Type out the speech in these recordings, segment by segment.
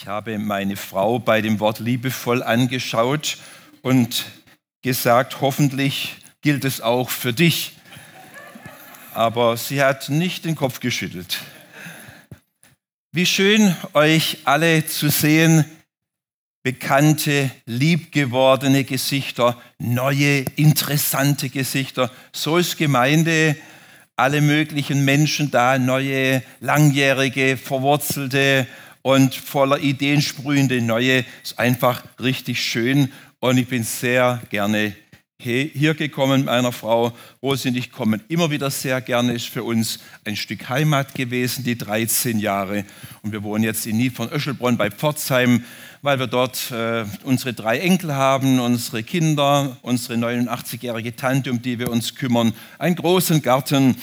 Ich habe meine Frau bei dem Wort liebevoll angeschaut und gesagt, hoffentlich gilt es auch für dich. Aber sie hat nicht den Kopf geschüttelt. Wie schön euch alle zu sehen, bekannte, liebgewordene Gesichter, neue, interessante Gesichter. So ist Gemeinde, alle möglichen Menschen da, neue, langjährige, verwurzelte und voller Ideen sprühende neue. Ist einfach richtig schön und ich bin sehr gerne hier gekommen mit meiner Frau. Rosi und ich kommen immer wieder sehr gerne. Ist für uns ein Stück Heimat gewesen, die 13 Jahre. Und wir wohnen jetzt in Nied von Öschelbronn bei Pforzheim, weil wir dort äh, unsere drei Enkel haben, unsere Kinder, unsere 89-jährige Tante, um die wir uns kümmern, einen großen Garten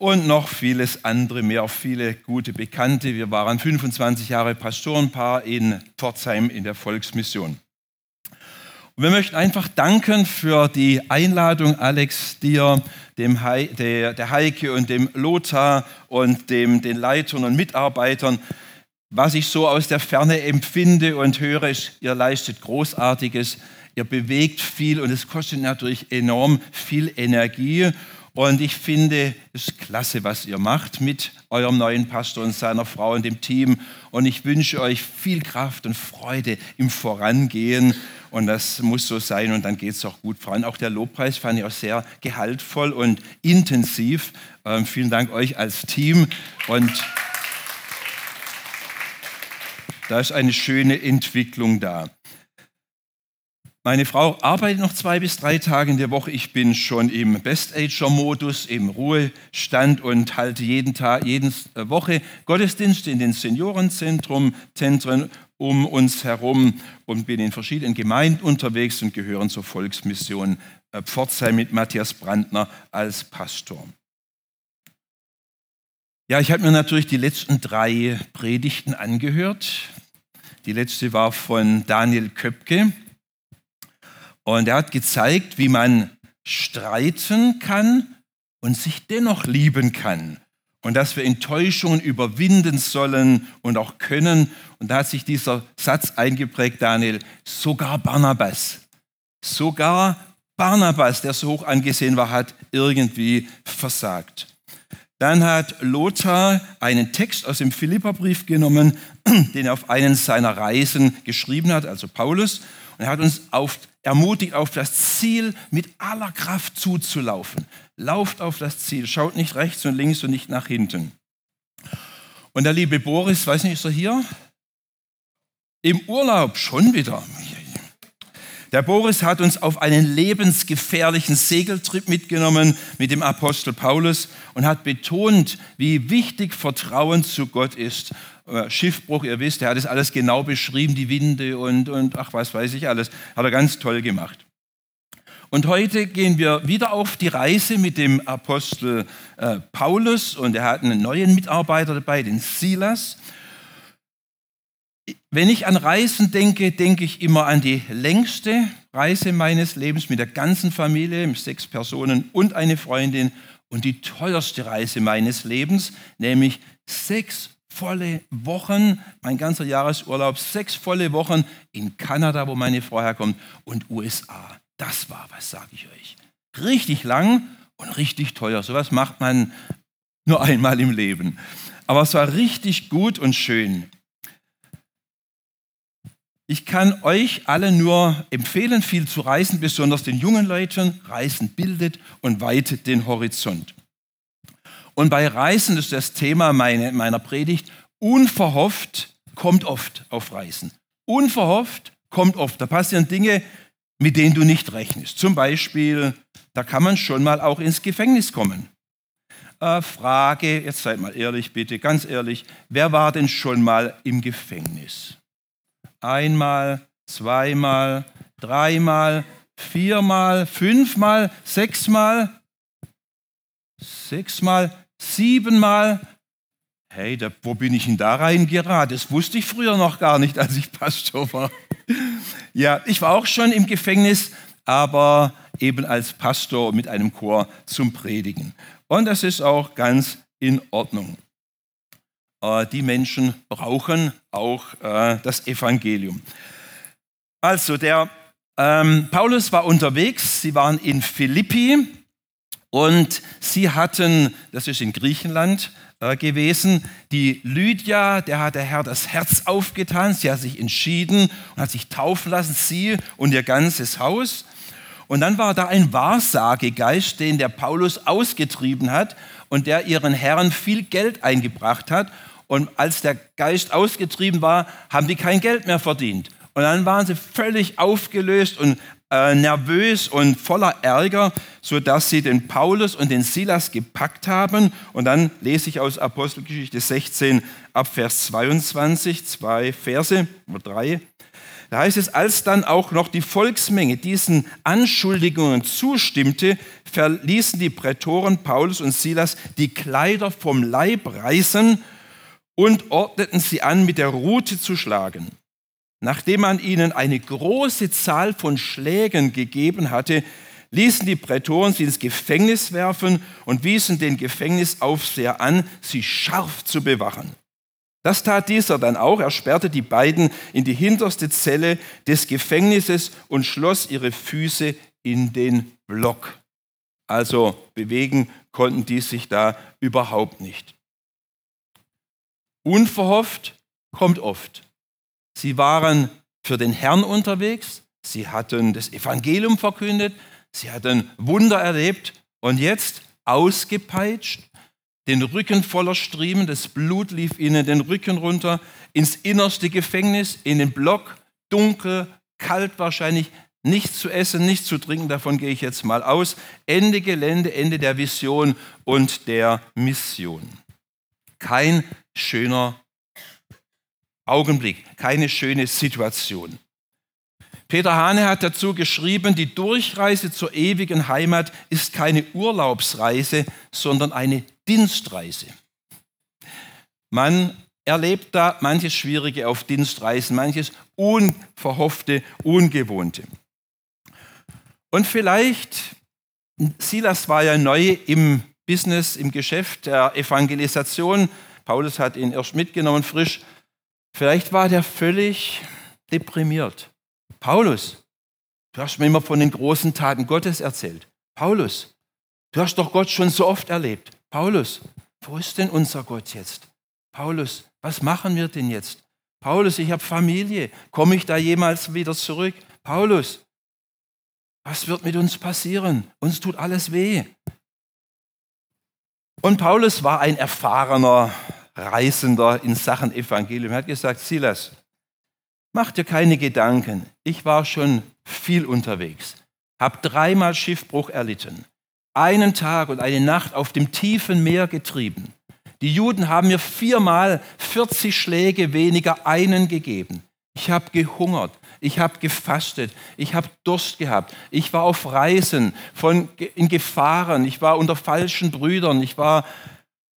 und noch vieles andere mehr, viele gute Bekannte. Wir waren 25 Jahre Pastorenpaar in Pforzheim in der Volksmission. Und wir möchten einfach danken für die Einladung, Alex, dir, dem He der, der Heike und dem Lothar und dem, den Leitern und Mitarbeitern. Was ich so aus der Ferne empfinde und höre, ist, ihr leistet Großartiges, ihr bewegt viel und es kostet natürlich enorm viel Energie. Und ich finde es klasse, was ihr macht mit eurem neuen Pastor und seiner Frau und dem Team. Und ich wünsche euch viel Kraft und Freude im Vorangehen. Und das muss so sein und dann geht es auch gut voran. Auch der Lobpreis fand ich auch sehr gehaltvoll und intensiv. Ähm, vielen Dank euch als Team. Und da ist eine schöne Entwicklung da. Meine Frau arbeitet noch zwei bis drei Tage in der Woche. Ich bin schon im Best-Ager-Modus, im Ruhestand und halte jeden Tag, jede Woche Gottesdienste in den Seniorenzentren Zentren um uns herum und bin in verschiedenen Gemeinden unterwegs und gehören zur Volksmission äh, Pforzheim mit Matthias Brandner als Pastor. Ja, ich habe mir natürlich die letzten drei Predigten angehört. Die letzte war von Daniel Köpke. Und er hat gezeigt, wie man streiten kann und sich dennoch lieben kann. Und dass wir Enttäuschungen überwinden sollen und auch können. Und da hat sich dieser Satz eingeprägt, Daniel, sogar Barnabas, sogar Barnabas, der so hoch angesehen war, hat irgendwie versagt. Dann hat Lothar einen Text aus dem Philipperbrief genommen, den er auf einen seiner Reisen geschrieben hat, also Paulus. Und er hat uns auf ermutigt, auf das Ziel mit aller Kraft zuzulaufen. Lauft auf das Ziel, schaut nicht rechts und links und nicht nach hinten. Und der liebe Boris, weiß nicht, ist er hier? Im Urlaub schon wieder. Der Boris hat uns auf einen lebensgefährlichen Segeltrip mitgenommen mit dem Apostel Paulus und hat betont, wie wichtig Vertrauen zu Gott ist Schiffbruch, ihr wisst, er hat es alles genau beschrieben, die Winde und, und ach, was weiß ich alles. Hat er ganz toll gemacht. Und heute gehen wir wieder auf die Reise mit dem Apostel äh, Paulus und er hat einen neuen Mitarbeiter dabei, den Silas. Wenn ich an Reisen denke, denke ich immer an die längste Reise meines Lebens mit der ganzen Familie, mit sechs Personen und eine Freundin und die teuerste Reise meines Lebens, nämlich sechs volle Wochen, mein ganzer Jahresurlaub, sechs volle Wochen in Kanada, wo meine Frau herkommt, und USA. Das war was, sage ich euch. Richtig lang und richtig teuer. Sowas macht man nur einmal im Leben. Aber es war richtig gut und schön. Ich kann euch alle nur empfehlen, viel zu reisen, besonders den jungen Leuten. Reisen bildet und weitet den Horizont. Und bei Reisen ist das Thema meine, meiner Predigt, unverhofft kommt oft auf Reisen. Unverhofft kommt oft. Da passieren Dinge, mit denen du nicht rechnest. Zum Beispiel, da kann man schon mal auch ins Gefängnis kommen. Äh, Frage, jetzt seid mal ehrlich bitte, ganz ehrlich, wer war denn schon mal im Gefängnis? Einmal, zweimal, dreimal, viermal, fünfmal, sechsmal, sechsmal, siebenmal. Hey, da, wo bin ich denn da reingeraten? Das wusste ich früher noch gar nicht, als ich Pastor war. Ja, ich war auch schon im Gefängnis, aber eben als Pastor mit einem Chor zum Predigen. Und das ist auch ganz in Ordnung. äh, die Menschen brauchen auch äh, das Evangelium. Also der ähm, Paulus war unterwegs, sie waren in Philippi und sie hatten, das ist in Griechenland äh, gewesen, die Lydia, der hat der Herr das Herz aufgetan, sie hat sich entschieden und hat sich taufen lassen, sie und ihr ganzes Haus. Und dann war da ein Wahrsagegeist, den der Paulus ausgetrieben hat und der ihren Herren viel Geld eingebracht hat. Und als der Geist ausgetrieben war, haben die kein Geld mehr verdient. Und dann waren sie völlig aufgelöst und äh, nervös und voller Ärger, sodass sie den Paulus und den Silas gepackt haben. Und dann lese ich aus Apostelgeschichte 16 ab Vers 22, zwei Verse oder drei. Da heißt es, als dann auch noch die Volksmenge diesen Anschuldigungen zustimmte, verließen die Prätoren Paulus und Silas die Kleider vom Leib reißen und ordneten sie an, mit der Rute zu schlagen. Nachdem man ihnen eine große Zahl von Schlägen gegeben hatte, ließen die Prätoren sie ins Gefängnis werfen und wiesen den Gefängnisaufseher an, sie scharf zu bewachen. Das tat dieser dann auch. Er sperrte die beiden in die hinterste Zelle des Gefängnisses und schloss ihre Füße in den Block. Also bewegen konnten die sich da überhaupt nicht. Unverhofft kommt oft. Sie waren für den Herrn unterwegs, sie hatten das Evangelium verkündet, sie hatten Wunder erlebt und jetzt ausgepeitscht, den Rücken voller Striemen, das Blut lief ihnen den Rücken runter, ins innerste Gefängnis, in den Block, dunkel, kalt wahrscheinlich, nichts zu essen, nichts zu trinken, davon gehe ich jetzt mal aus. Ende Gelände, Ende der Vision und der Mission. Kein schöner Augenblick, keine schöne Situation. Peter Hane hat dazu geschrieben, die Durchreise zur ewigen Heimat ist keine Urlaubsreise, sondern eine Dienstreise. Man erlebt da manches Schwierige auf Dienstreisen, manches Unverhoffte, Ungewohnte. Und vielleicht, Silas war ja neu im Business, im Geschäft der Evangelisation. Paulus hat ihn erst mitgenommen, frisch. Vielleicht war der völlig deprimiert. Paulus, du hast mir immer von den großen Taten Gottes erzählt. Paulus, du hast doch Gott schon so oft erlebt. Paulus, wo ist denn unser Gott jetzt? Paulus, was machen wir denn jetzt? Paulus, ich habe Familie. Komme ich da jemals wieder zurück? Paulus, was wird mit uns passieren? Uns tut alles weh. Und Paulus war ein erfahrener Reisender in Sachen Evangelium. Er hat gesagt, Silas, mach dir keine Gedanken. Ich war schon viel unterwegs, habe dreimal Schiffbruch erlitten, einen Tag und eine Nacht auf dem tiefen Meer getrieben. Die Juden haben mir viermal 40 Schläge weniger einen gegeben. Ich habe gehungert, ich habe gefastet, ich habe Durst gehabt, ich war auf Reisen, von, in Gefahren, ich war unter falschen Brüdern, ich war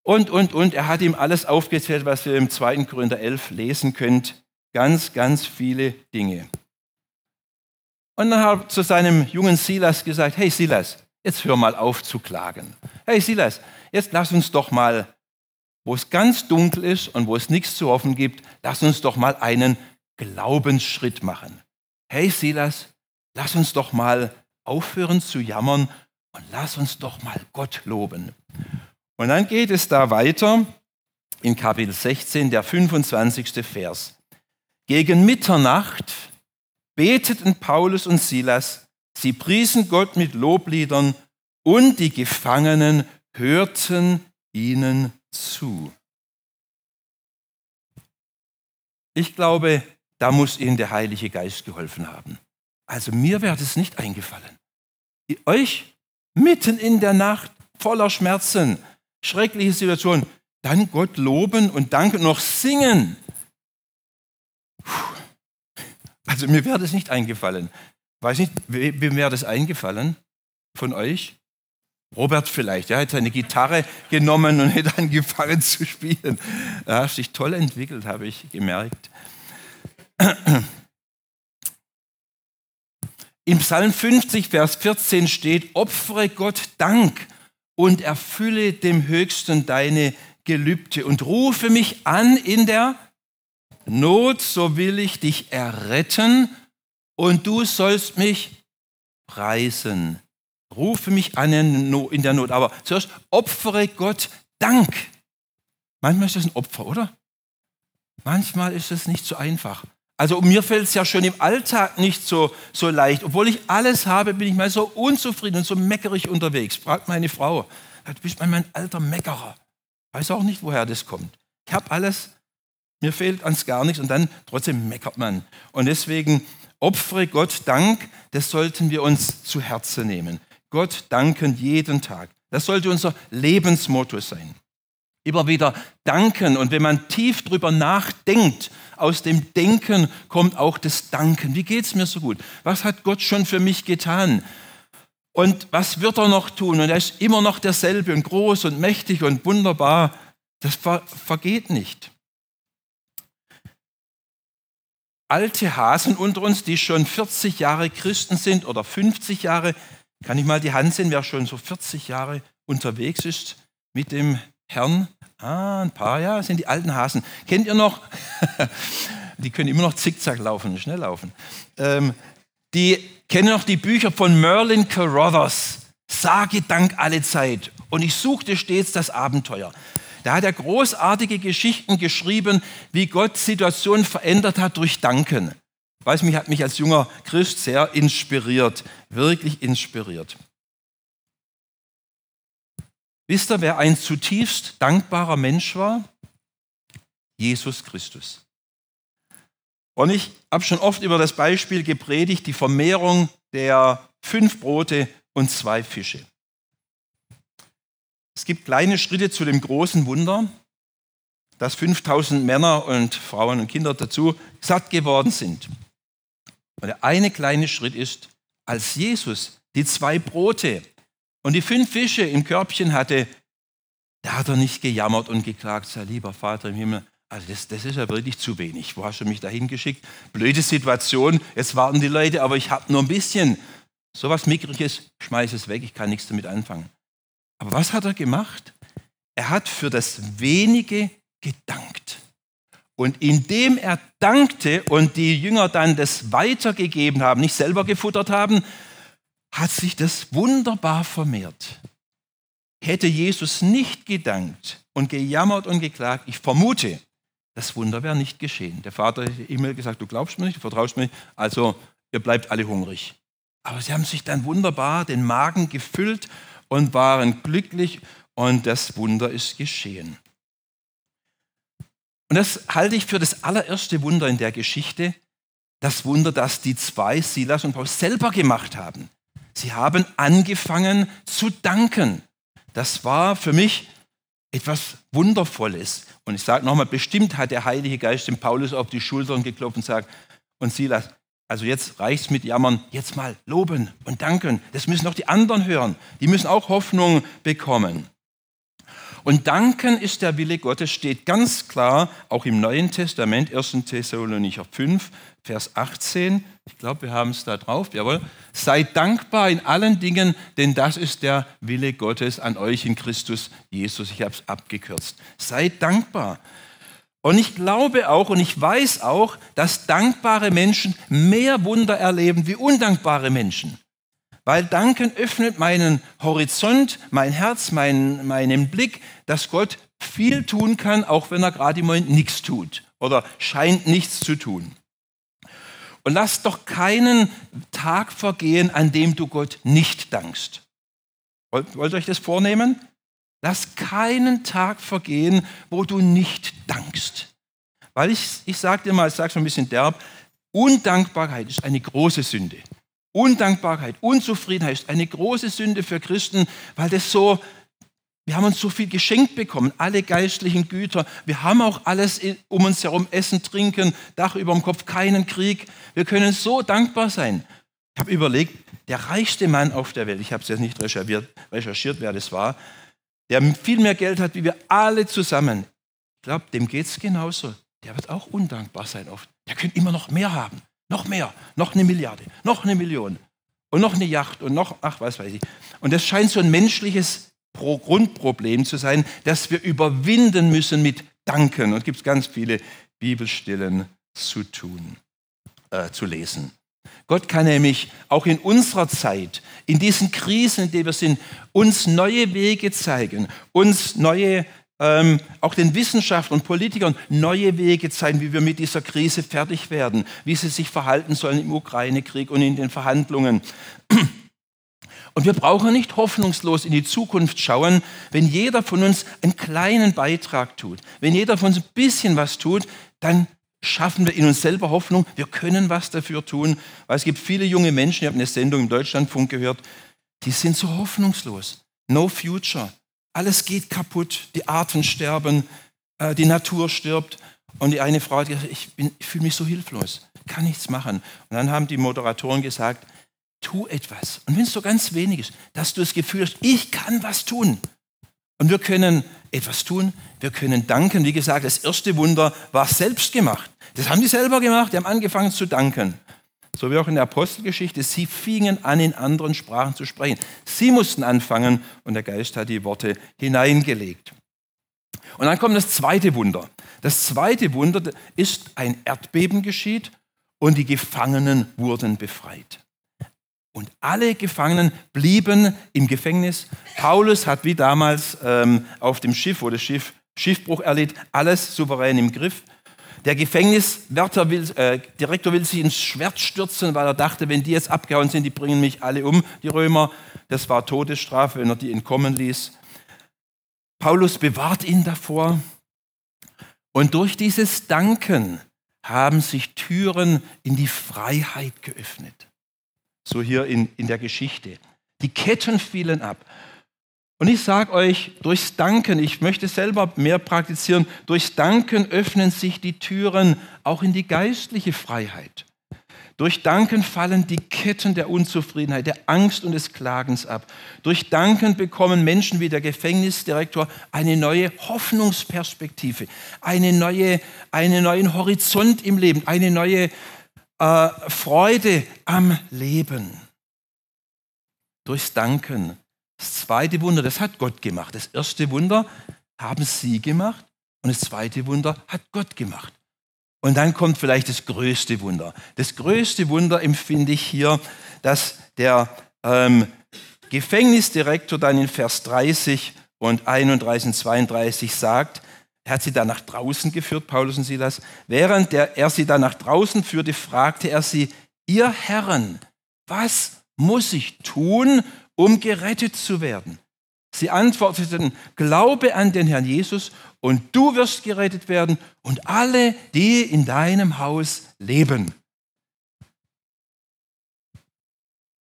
und, und, und. Er hat ihm alles aufgezählt, was ihr im 2. Korinther 11 lesen könnt. Ganz, ganz viele Dinge. Und dann hat er zu seinem jungen Silas gesagt, hey Silas, jetzt hör mal auf zu klagen. Hey Silas, jetzt lass uns doch mal, wo es ganz dunkel ist und wo es nichts zu hoffen gibt, lass uns doch mal einen Glaubensschritt machen. Hey Silas, lass uns doch mal aufhören zu jammern und lass uns doch mal Gott loben. Und dann geht es da weiter in Kapitel 16, der 25. Vers. Gegen Mitternacht beteten Paulus und Silas, sie priesen Gott mit Lobliedern und die Gefangenen hörten ihnen zu. Ich glaube, da muss ihnen der Heilige Geist geholfen haben. Also mir wäre das nicht eingefallen. Euch mitten in der Nacht voller Schmerzen, schreckliche Situation, dann Gott loben und danken und noch singen. Also mir wäre das nicht eingefallen. Weiß nicht, wem wäre das eingefallen von euch? Robert vielleicht, er hat seine Gitarre genommen und hätte angefangen zu spielen. Er hat sich toll entwickelt, habe ich gemerkt. Im Psalm 50, Vers 14 steht, opfere Gott Dank und erfülle dem Höchsten deine Gelübde und rufe mich an in der Not, so will ich dich erretten und du sollst mich preisen. Rufe mich an in der Not. Aber zuerst opfere Gott Dank. Manchmal ist das ein Opfer, oder? Manchmal ist es nicht so einfach. Also mir fällt es ja schon im Alltag nicht so, so leicht. Obwohl ich alles habe, bin ich mal so unzufrieden und so meckerig unterwegs. Fragt meine Frau, du bist mal mein alter Meckerer. Weiß auch nicht, woher das kommt. Ich habe alles, mir fehlt ans gar nichts und dann trotzdem meckert man. Und deswegen opfere Gott Dank, das sollten wir uns zu Herzen nehmen. Gott danken jeden Tag. Das sollte unser Lebensmotto sein. Immer wieder danken und wenn man tief drüber nachdenkt, aus dem Denken kommt auch das Danken. Wie geht es mir so gut? Was hat Gott schon für mich getan? Und was wird er noch tun? Und er ist immer noch derselbe und groß und mächtig und wunderbar. Das ver vergeht nicht. Alte Hasen unter uns, die schon 40 Jahre Christen sind oder 50 Jahre, kann ich mal die Hand sehen, wer schon so 40 Jahre unterwegs ist mit dem Herrn? Ah, ein paar, ja, sind die alten Hasen. Kennt ihr noch? die können immer noch zickzack laufen, schnell laufen. Ähm, die kennen noch die Bücher von Merlin Carruthers. Sage Dank alle Zeit. Und ich suchte stets das Abenteuer. Da hat er großartige Geschichten geschrieben, wie Gott Situationen verändert hat durch Danken. Weiß mich, hat mich als junger Christ sehr inspiriert, wirklich inspiriert. Wisst ihr, wer ein zutiefst dankbarer Mensch war? Jesus Christus. Und ich habe schon oft über das Beispiel gepredigt, die Vermehrung der fünf Brote und zwei Fische. Es gibt kleine Schritte zu dem großen Wunder, dass 5000 Männer und Frauen und Kinder dazu satt geworden sind. Und der eine kleine Schritt ist, als Jesus die zwei Brote und die fünf Fische im Körbchen hatte, da hat er nicht gejammert und geklagt, sei lieber Vater im Himmel, also das, das ist ja wirklich zu wenig. Wo hast du mich dahin geschickt? Blöde Situation, jetzt warten die Leute, aber ich habe nur ein bisschen. So was Mickriges, schmeiß es weg, ich kann nichts damit anfangen. Aber was hat er gemacht? Er hat für das Wenige gedankt. Und indem er dankte und die Jünger dann das weitergegeben haben, nicht selber gefuttert haben, hat sich das wunderbar vermehrt. Hätte Jesus nicht gedankt und gejammert und geklagt, ich vermute, das Wunder wäre nicht geschehen. Der Vater hat immer gesagt, du glaubst mir nicht, du vertraust mir nicht, also ihr bleibt alle hungrig. Aber sie haben sich dann wunderbar den Magen gefüllt und waren glücklich und das Wunder ist geschehen. Und das halte ich für das allererste Wunder in der Geschichte, das Wunder, das die zwei, Silas und Paulus, selber gemacht haben. Sie haben angefangen zu danken. Das war für mich etwas Wundervolles. Und ich sage nochmal, bestimmt hat der Heilige Geist dem Paulus auf die Schultern geklopft und sagt, und Silas, also jetzt reicht's mit Jammern, jetzt mal loben und danken. Das müssen auch die anderen hören. Die müssen auch Hoffnung bekommen. Und danken ist der Wille Gottes, steht ganz klar auch im Neuen Testament, 1. Thessalonicher 5, Vers 18. Ich glaube, wir haben es da drauf. Jawohl. Seid dankbar in allen Dingen, denn das ist der Wille Gottes an euch in Christus Jesus. Ich habe es abgekürzt. Seid dankbar. Und ich glaube auch und ich weiß auch, dass dankbare Menschen mehr Wunder erleben wie undankbare Menschen. Weil Danken öffnet meinen Horizont, mein Herz, mein, meinen Blick, dass Gott viel tun kann, auch wenn er gerade im Moment nichts tut oder scheint nichts zu tun. Und lass doch keinen Tag vergehen, an dem du Gott nicht dankst. Wollt, wollt ihr euch das vornehmen? Lass keinen Tag vergehen, wo du nicht dankst. Weil ich, ich sage dir mal, ich sage es ein bisschen derb, Undankbarkeit ist eine große Sünde. Undankbarkeit, Unzufriedenheit ist eine große Sünde für Christen, weil das so, wir haben uns so viel geschenkt bekommen, alle geistlichen Güter. Wir haben auch alles um uns herum, Essen, Trinken, Dach über dem Kopf, keinen Krieg. Wir können so dankbar sein. Ich habe überlegt, der reichste Mann auf der Welt, ich habe es jetzt nicht recherchiert, recherchiert, wer das war, der viel mehr Geld hat wie wir alle zusammen. Ich glaube, dem geht es genauso. Der wird auch undankbar sein oft. Der könnte immer noch mehr haben. Noch mehr, noch eine Milliarde, noch eine Million und noch eine Yacht und noch, ach, was weiß ich. Und das scheint so ein menschliches Grundproblem zu sein, das wir überwinden müssen mit Danken. Und es gibt ganz viele Bibelstellen zu tun, äh, zu lesen. Gott kann nämlich auch in unserer Zeit, in diesen Krisen, in denen wir sind, uns neue Wege zeigen, uns neue, ähm, auch den Wissenschaftlern und Politikern neue Wege zeigen, wie wir mit dieser Krise fertig werden, wie sie sich verhalten sollen im Ukraine-Krieg und in den Verhandlungen. Und wir brauchen nicht hoffnungslos in die Zukunft schauen, wenn jeder von uns einen kleinen Beitrag tut. Wenn jeder von uns ein bisschen was tut, dann schaffen wir in uns selber Hoffnung. Wir können was dafür tun. Weil es gibt viele junge Menschen, ich habe eine Sendung im Deutschlandfunk gehört, die sind so hoffnungslos. No future. Alles geht kaputt. Die Arten sterben, äh, die Natur stirbt. Und die eine Frau hat gesagt, ich, ich fühle mich so hilflos, kann nichts machen. Und dann haben die Moderatoren gesagt, tu etwas. Und wenn es so ganz wenig ist, dass du das Gefühl hast, ich kann was tun. Und wir können etwas tun, wir können danken. Wie gesagt, das erste Wunder war selbst gemacht. Das haben die selber gemacht, die haben angefangen zu danken. So wie auch in der Apostelgeschichte, sie fingen an, in anderen Sprachen zu sprechen. Sie mussten anfangen und der Geist hat die Worte hineingelegt. Und dann kommt das zweite Wunder. Das zweite Wunder ist, ein Erdbeben geschieht und die Gefangenen wurden befreit. Und alle Gefangenen blieben im Gefängnis. Paulus hat wie damals ähm, auf dem Schiff, wo das Schiff Schiffbruch erlitt, alles souverän im Griff. Der Gefängniswärter will, äh, Direktor will sich ins Schwert stürzen, weil er dachte, wenn die jetzt abgehauen sind, die bringen mich alle um, die Römer. Das war Todesstrafe, wenn er die entkommen ließ. Paulus bewahrt ihn davor. Und durch dieses Danken haben sich Türen in die Freiheit geöffnet. So hier in, in der Geschichte. Die Ketten fielen ab. Und ich sage euch, durchs Danken, ich möchte selber mehr praktizieren, durchs Danken öffnen sich die Türen auch in die geistliche Freiheit. Durch Danken fallen die Ketten der Unzufriedenheit, der Angst und des Klagens ab. Durch Danken bekommen Menschen wie der Gefängnisdirektor eine neue Hoffnungsperspektive, eine neue, einen neuen Horizont im Leben, eine neue äh, Freude am Leben. Durchs Danken das zweite Wunder, das hat Gott gemacht. Das erste Wunder haben sie gemacht und das zweite Wunder hat Gott gemacht. Und dann kommt vielleicht das größte Wunder. Das größte Wunder empfinde ich hier, dass der ähm, Gefängnisdirektor dann in Vers 30 und 31 und 32 sagt, er hat sie dann nach draußen geführt, Paulus und Silas. Während er sie dann nach draußen führte, fragte er sie, ihr Herren, was muss ich tun, um gerettet zu werden. Sie antworteten, glaube an den Herrn Jesus und du wirst gerettet werden und alle, die in deinem Haus leben.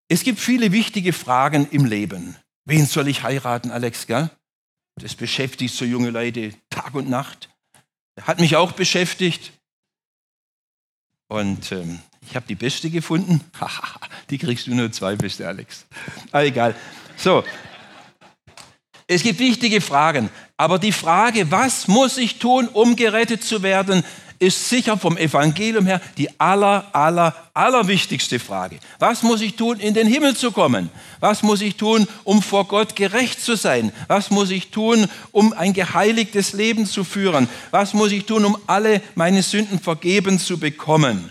Es gibt viele wichtige Fragen im Leben. Wen soll ich heiraten, Alex? Gell? Das beschäftigt so junge Leute Tag und Nacht. Hat mich auch beschäftigt. Und ähm, ich habe die beste gefunden. die kriegst du nur zwei beste, Alex. Aber egal. So. Es gibt wichtige Fragen. Aber die Frage, was muss ich tun, um gerettet zu werden, ist sicher vom Evangelium her die aller, aller, allerwichtigste Frage. Was muss ich tun, in den Himmel zu kommen? Was muss ich tun, um vor Gott gerecht zu sein? Was muss ich tun, um ein geheiligtes Leben zu führen? Was muss ich tun, um alle meine Sünden vergeben zu bekommen?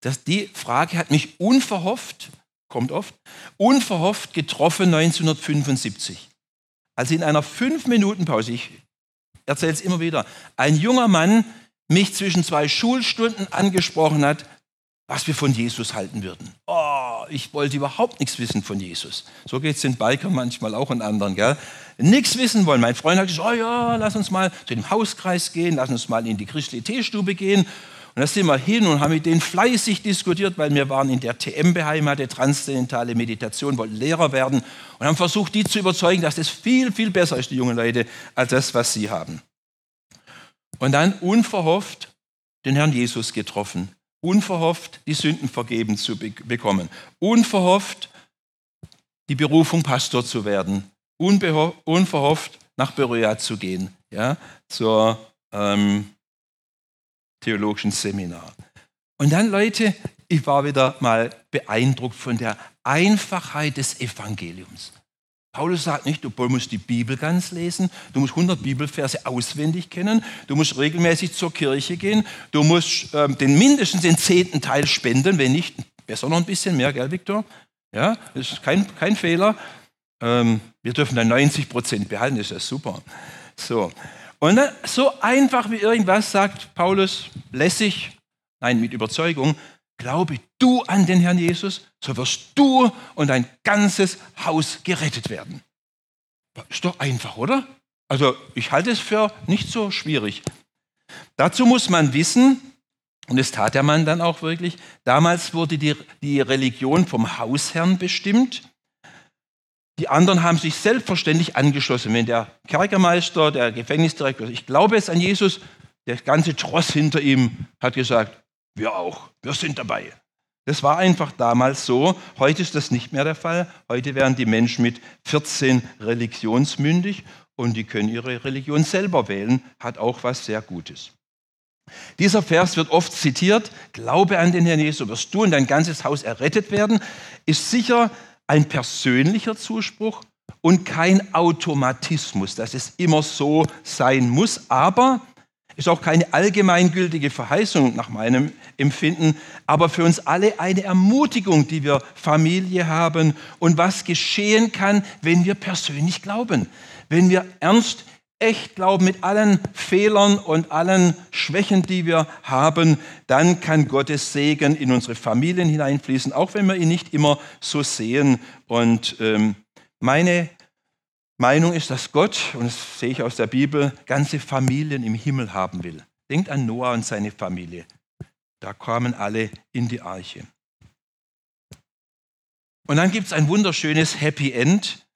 Das, die Frage hat mich unverhofft, kommt oft, unverhofft getroffen 1975. Als in einer Fünf-Minuten-Pause, ich erzähle es immer wieder, ein junger Mann mich zwischen zwei Schulstunden angesprochen hat, was wir von Jesus halten würden. Oh, ich wollte überhaupt nichts wissen von Jesus. So geht es den Bikern manchmal auch und anderen. Gell? Nichts wissen wollen. Mein Freund hat gesagt, oh ja, lass uns mal zu dem Hauskreis gehen, lass uns mal in die christliche Teestube gehen. Und da sind wir hin und haben mit denen fleißig diskutiert, weil wir waren in der TM beheimatet, transzendentale Meditation, wollten Lehrer werden und haben versucht, die zu überzeugen, dass das viel, viel besser ist, die jungen Leute, als das, was sie haben. Und dann unverhofft den Herrn Jesus getroffen, unverhofft die Sünden vergeben zu be bekommen, unverhofft die Berufung Pastor zu werden, unverhofft nach Berea zu gehen, ja, zur ähm, theologischen Seminar. Und dann, Leute, ich war wieder mal beeindruckt von der Einfachheit des Evangeliums. Paulus sagt nicht, du musst die Bibel ganz lesen, du musst 100 Bibelverse auswendig kennen, du musst regelmäßig zur Kirche gehen, du musst ähm, den mindestens den zehnten Teil spenden, wenn nicht, besser noch ein bisschen mehr, gell, Viktor? Ja, das ist kein, kein Fehler. Ähm, wir dürfen dann 90 Prozent behalten, das ist ja super. So. Und dann, so einfach wie irgendwas sagt Paulus, lässig, nein, mit Überzeugung, glaube du an den Herrn Jesus, so wirst du und dein ganzes Haus gerettet werden. Ist doch einfach, oder? Also ich halte es für nicht so schwierig. Dazu muss man wissen, und das tat der Mann dann auch wirklich, damals wurde die, die Religion vom Hausherrn bestimmt. Die anderen haben sich selbstverständlich angeschlossen. Wenn der Kerkermeister, der Gefängnisdirektor, ich glaube jetzt an Jesus, der ganze Tross hinter ihm hat gesagt, wir auch, wir sind dabei. Das war einfach damals so. Heute ist das nicht mehr der Fall. Heute werden die Menschen mit 14 religionsmündig und die können ihre Religion selber wählen. Hat auch was sehr Gutes. Dieser Vers wird oft zitiert. Glaube an den Herrn Jesus, wirst du und dein ganzes Haus errettet werden. Ist sicher ein persönlicher Zuspruch und kein Automatismus, dass es immer so sein muss. Aber ist auch keine allgemeingültige Verheißung nach meinem Empfinden, aber für uns alle eine Ermutigung, die wir Familie haben und was geschehen kann, wenn wir persönlich glauben. Wenn wir ernst, echt glauben mit allen Fehlern und allen Schwächen, die wir haben, dann kann Gottes Segen in unsere Familien hineinfließen, auch wenn wir ihn nicht immer so sehen. Und ähm, meine Meinung ist, dass Gott, und das sehe ich aus der Bibel, ganze Familien im Himmel haben will. Denkt an Noah und seine Familie. Da kamen alle in die Arche. Und dann gibt es ein wunderschönes Happy End.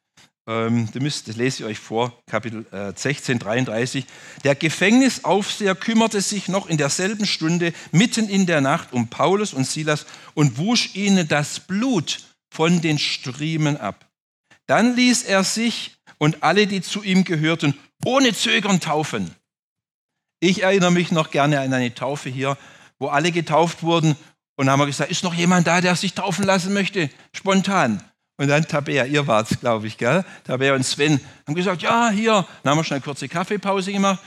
Ähm, das lese ich euch vor, Kapitel 16, äh, 33. Der Gefängnisaufseher kümmerte sich noch in derselben Stunde mitten in der Nacht um Paulus und Silas und wusch ihnen das Blut von den Striemen ab. Dann ließ er sich und alle, die zu ihm gehörten, ohne Zögern taufen. Ich erinnere mich noch gerne an eine Taufe hier, wo alle getauft wurden und haben gesagt, ist noch jemand da, der sich taufen lassen möchte? Spontan. Und dann Tabea, ihr wart's, glaube ich, gell? Tabea und Sven haben gesagt, ja, hier. Dann haben wir schnell eine kurze Kaffeepause gemacht,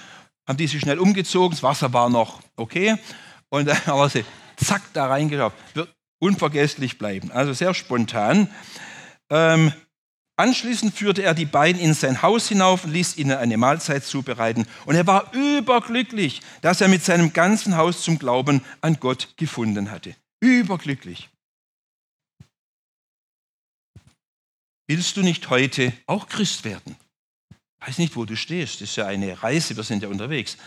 haben die sich schnell umgezogen, das Wasser war noch okay. Und dann haben wir sie zack da reingeschaut. Wird unvergesslich bleiben. Also sehr spontan. Ähm, Anschließend führte er die beiden in sein Haus hinauf und ließ ihnen eine Mahlzeit zubereiten. Und er war überglücklich, dass er mit seinem ganzen Haus zum Glauben an Gott gefunden hatte. Überglücklich. Willst du nicht heute auch Christ werden? Ich weiß nicht, wo du stehst. Das ist ja eine Reise, wir sind ja unterwegs.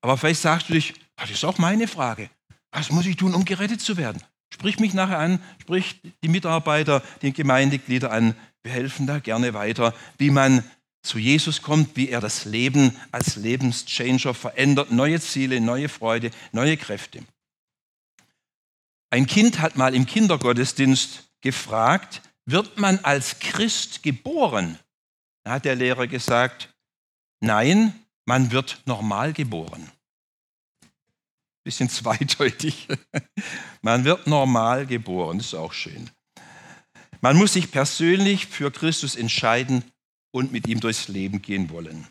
Aber vielleicht sagst du dich, ah, das ist auch meine Frage. Was muss ich tun, um gerettet zu werden? Sprich mich nachher an, sprich die Mitarbeiter, die Gemeindeglieder an. Wir helfen da gerne weiter, wie man zu Jesus kommt, wie er das Leben als Lebenschanger verändert, neue Ziele, neue Freude, neue Kräfte. Ein Kind hat mal im Kindergottesdienst gefragt, wird man als Christ geboren? Da hat der Lehrer gesagt, nein, man wird normal geboren. Bisschen zweideutig. Man wird normal geboren, das ist auch schön. Man muss sich persönlich für Christus entscheiden und mit ihm durchs Leben gehen wollen.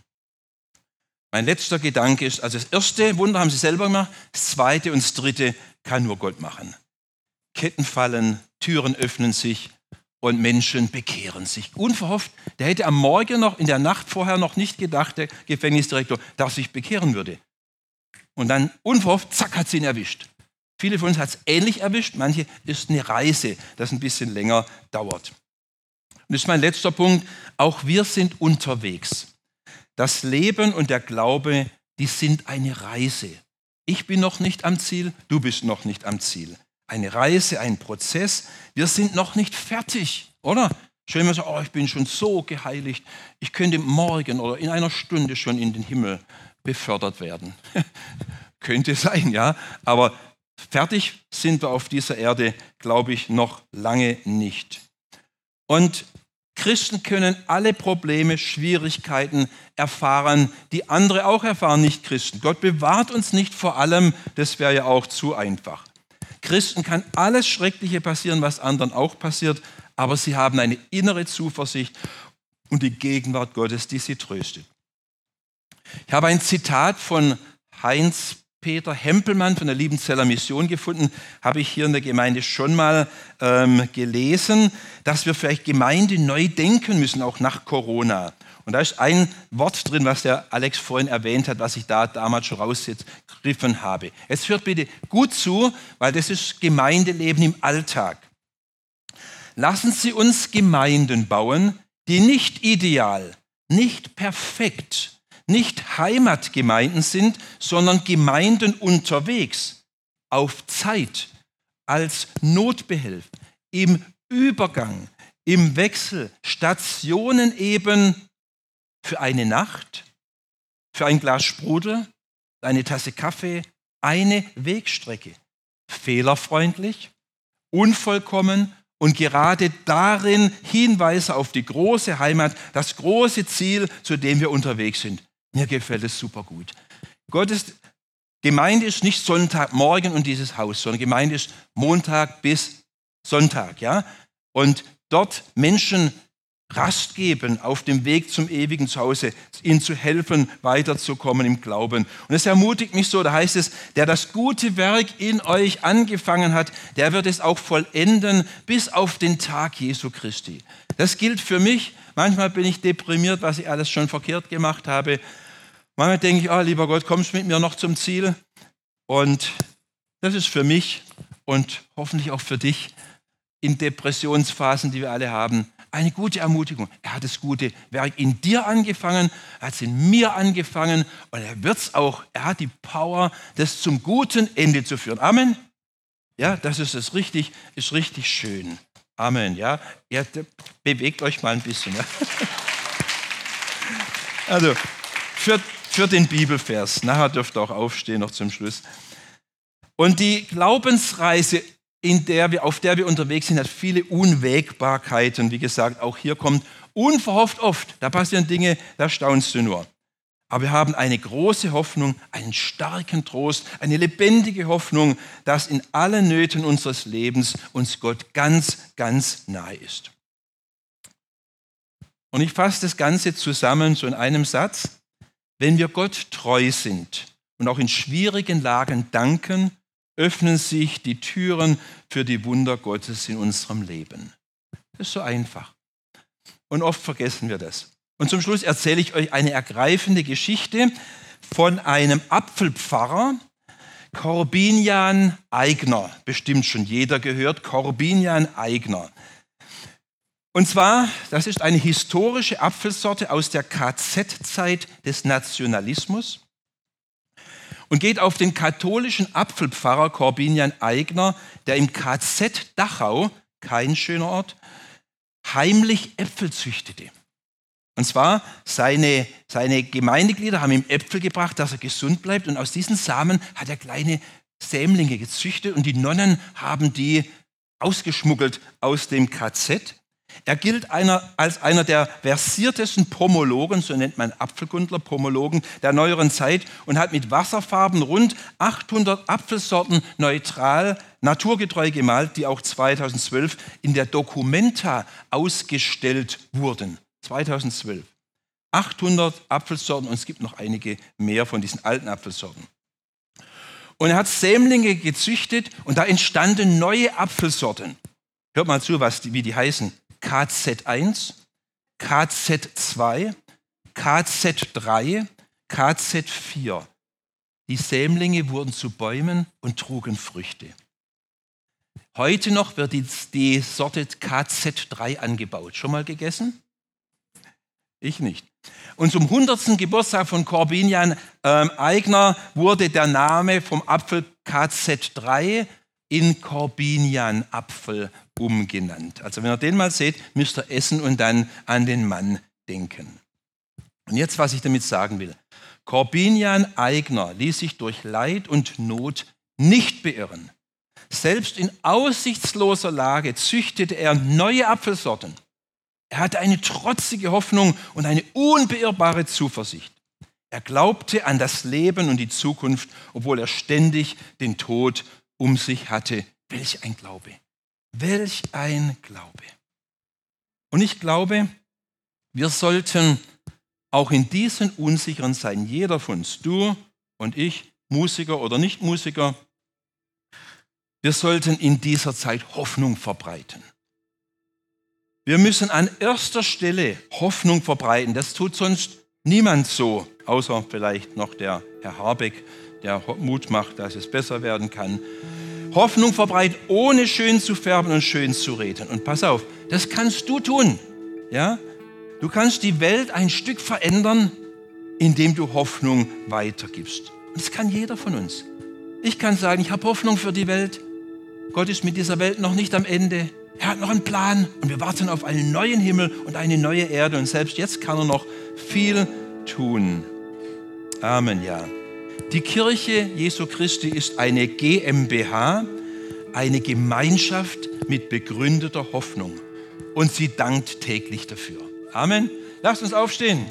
Mein letzter Gedanke ist, also das erste Wunder haben sie selber gemacht, das zweite und das dritte kann nur Gott machen. Ketten fallen, Türen öffnen sich und Menschen bekehren sich. Unverhofft, der hätte am Morgen noch, in der Nacht vorher noch nicht gedacht, der Gefängnisdirektor, dass sich bekehren würde. Und dann unverhofft, zack, hat sie ihn erwischt. Viele von uns hat es ähnlich erwischt, manche ist eine Reise, das ein bisschen länger dauert. Und das ist mein letzter Punkt. Auch wir sind unterwegs. Das Leben und der Glaube, die sind eine Reise. Ich bin noch nicht am Ziel, du bist noch nicht am Ziel. Eine Reise, ein Prozess. Wir sind noch nicht fertig, oder? Stell mir so, oh, ich bin schon so geheiligt, ich könnte morgen oder in einer Stunde schon in den Himmel befördert werden. Könnte sein, ja. Aber Fertig sind wir auf dieser Erde, glaube ich, noch lange nicht. Und Christen können alle Probleme, Schwierigkeiten erfahren, die andere auch erfahren, nicht Christen. Gott bewahrt uns nicht vor allem, das wäre ja auch zu einfach. Christen kann alles Schreckliche passieren, was anderen auch passiert, aber sie haben eine innere Zuversicht und die Gegenwart Gottes, die sie tröstet. Ich habe ein Zitat von Heinz Peter Hempelmann von der Liebenzeller Mission gefunden, habe ich hier in der Gemeinde schon mal ähm, gelesen, dass wir vielleicht Gemeinde neu denken müssen, auch nach Corona. Und da ist ein Wort drin, was der Alex vorhin erwähnt hat, was ich da damals schon rausgegriffen habe. Jetzt hört bitte gut zu, weil das ist Gemeindeleben im Alltag. Lassen Sie uns Gemeinden bauen, die nicht ideal, nicht perfekt, nicht Heimatgemeinden sind, sondern Gemeinden unterwegs, auf Zeit, als Notbehelf, im Übergang, im Wechsel, Stationen eben für eine Nacht, für ein Glas Sprudel, eine Tasse Kaffee, eine Wegstrecke. Fehlerfreundlich, unvollkommen und gerade darin Hinweise auf die große Heimat, das große Ziel, zu dem wir unterwegs sind. Mir gefällt es super gut. Gottes Gemeinde ist nicht Sonntagmorgen und dieses Haus, sondern Gemeinde ist Montag bis Sonntag, ja? Und dort Menschen Rast geben auf dem Weg zum ewigen Zuhause, ihnen zu helfen, weiterzukommen im Glauben. Und es ermutigt mich so, da heißt es, der das gute Werk in euch angefangen hat, der wird es auch vollenden bis auf den Tag Jesu Christi. Das gilt für mich. Manchmal bin ich deprimiert, was ich alles schon verkehrt gemacht habe. Manchmal denke ich, oh, lieber Gott, kommst du mit mir noch zum Ziel? Und das ist für mich und hoffentlich auch für dich in Depressionsphasen, die wir alle haben, eine gute Ermutigung. Er hat das gute Werk in dir angefangen, er hat es in mir angefangen und er wird es auch, er hat die Power, das zum guten Ende zu führen. Amen. Ja, das ist es richtig, ist richtig schön. Amen. Ja, ja bewegt euch mal ein bisschen. Ja. Also, für, für den Bibelvers. Nachher dürft ihr auch aufstehen, noch zum Schluss. Und die Glaubensreise, in der wir, auf der wir unterwegs sind, hat viele Unwägbarkeiten. Wie gesagt, auch hier kommt unverhofft oft, da passieren Dinge, da staunst du nur. Aber wir haben eine große Hoffnung, einen starken Trost, eine lebendige Hoffnung, dass in allen Nöten unseres Lebens uns Gott ganz, ganz nahe ist. Und ich fasse das Ganze zusammen so in einem Satz. Wenn wir Gott treu sind und auch in schwierigen Lagen danken, öffnen sich die Türen für die Wunder Gottes in unserem Leben. Das ist so einfach. Und oft vergessen wir das. Und zum Schluss erzähle ich euch eine ergreifende Geschichte von einem Apfelpfarrer, Corbinian Eigner. Bestimmt schon jeder gehört, Corbinian Eigner. Und zwar, das ist eine historische Apfelsorte aus der KZ-Zeit des Nationalismus und geht auf den katholischen Apfelpfarrer Corbinian Eigner, der im KZ Dachau, kein schöner Ort, heimlich Äpfel züchtete. Und zwar, seine, seine Gemeindeglieder haben ihm Äpfel gebracht, dass er gesund bleibt. Und aus diesen Samen hat er kleine Sämlinge gezüchtet und die Nonnen haben die ausgeschmuggelt aus dem KZ. Er gilt einer, als einer der versiertesten Pomologen, so nennt man Apfelgundler, Pomologen der neueren Zeit und hat mit Wasserfarben rund 800 Apfelsorten neutral, naturgetreu gemalt, die auch 2012 in der Documenta ausgestellt wurden. 2012. 800 Apfelsorten und es gibt noch einige mehr von diesen alten Apfelsorten. Und er hat Sämlinge gezüchtet und da entstanden neue Apfelsorten. Hört mal zu, was die, wie die heißen. KZ1, KZ2, KZ3, KZ4. Die Sämlinge wurden zu Bäumen und trugen Früchte. Heute noch wird die, die Sorte KZ3 angebaut. Schon mal gegessen? Ich nicht. Und zum 100. Geburtstag von Corbinian ähm, Eigner wurde der Name vom Apfel KZ3 in Corbinian Apfel umgenannt. Also wenn ihr den mal seht, müsst ihr essen und dann an den Mann denken. Und jetzt, was ich damit sagen will. Corbinian Eigner ließ sich durch Leid und Not nicht beirren. Selbst in aussichtsloser Lage züchtete er neue Apfelsorten. Er hatte eine trotzige Hoffnung und eine unbeirrbare Zuversicht. Er glaubte an das Leben und die Zukunft, obwohl er ständig den Tod um sich hatte. Welch ein Glaube. Welch ein Glaube. Und ich glaube, Wir sollten auch in diesen unsicheren Zeiten, jeder von uns, du und ich, Musiker oder Nicht-Musiker, wir sollten in dieser Zeit Hoffnung verbreiten. Wir müssen an erster Stelle Hoffnung verbreiten. Das tut sonst niemand so, außer vielleicht noch der Herr Habeck, der Mut macht, dass es besser werden kann. Hoffnung verbreiten, ohne schön zu färben und schön zu reden. Und pass auf, das kannst du tun. Ja? Du kannst die Welt ein Stück verändern, indem du Hoffnung weitergibst. Und das kann jeder von uns. Ich kann sagen, ich habe Hoffnung für die Welt. Gott ist mit dieser Welt noch nicht am Ende. Er hat noch einen Plan und wir warten auf einen neuen Himmel und eine neue Erde. Und selbst jetzt kann er noch viel tun. Amen, ja. Die Kirche Jesu Christi ist eine GmbH, eine Gemeinschaft mit begründeter Hoffnung. Und sie dankt täglich dafür. Amen. Lasst uns aufstehen.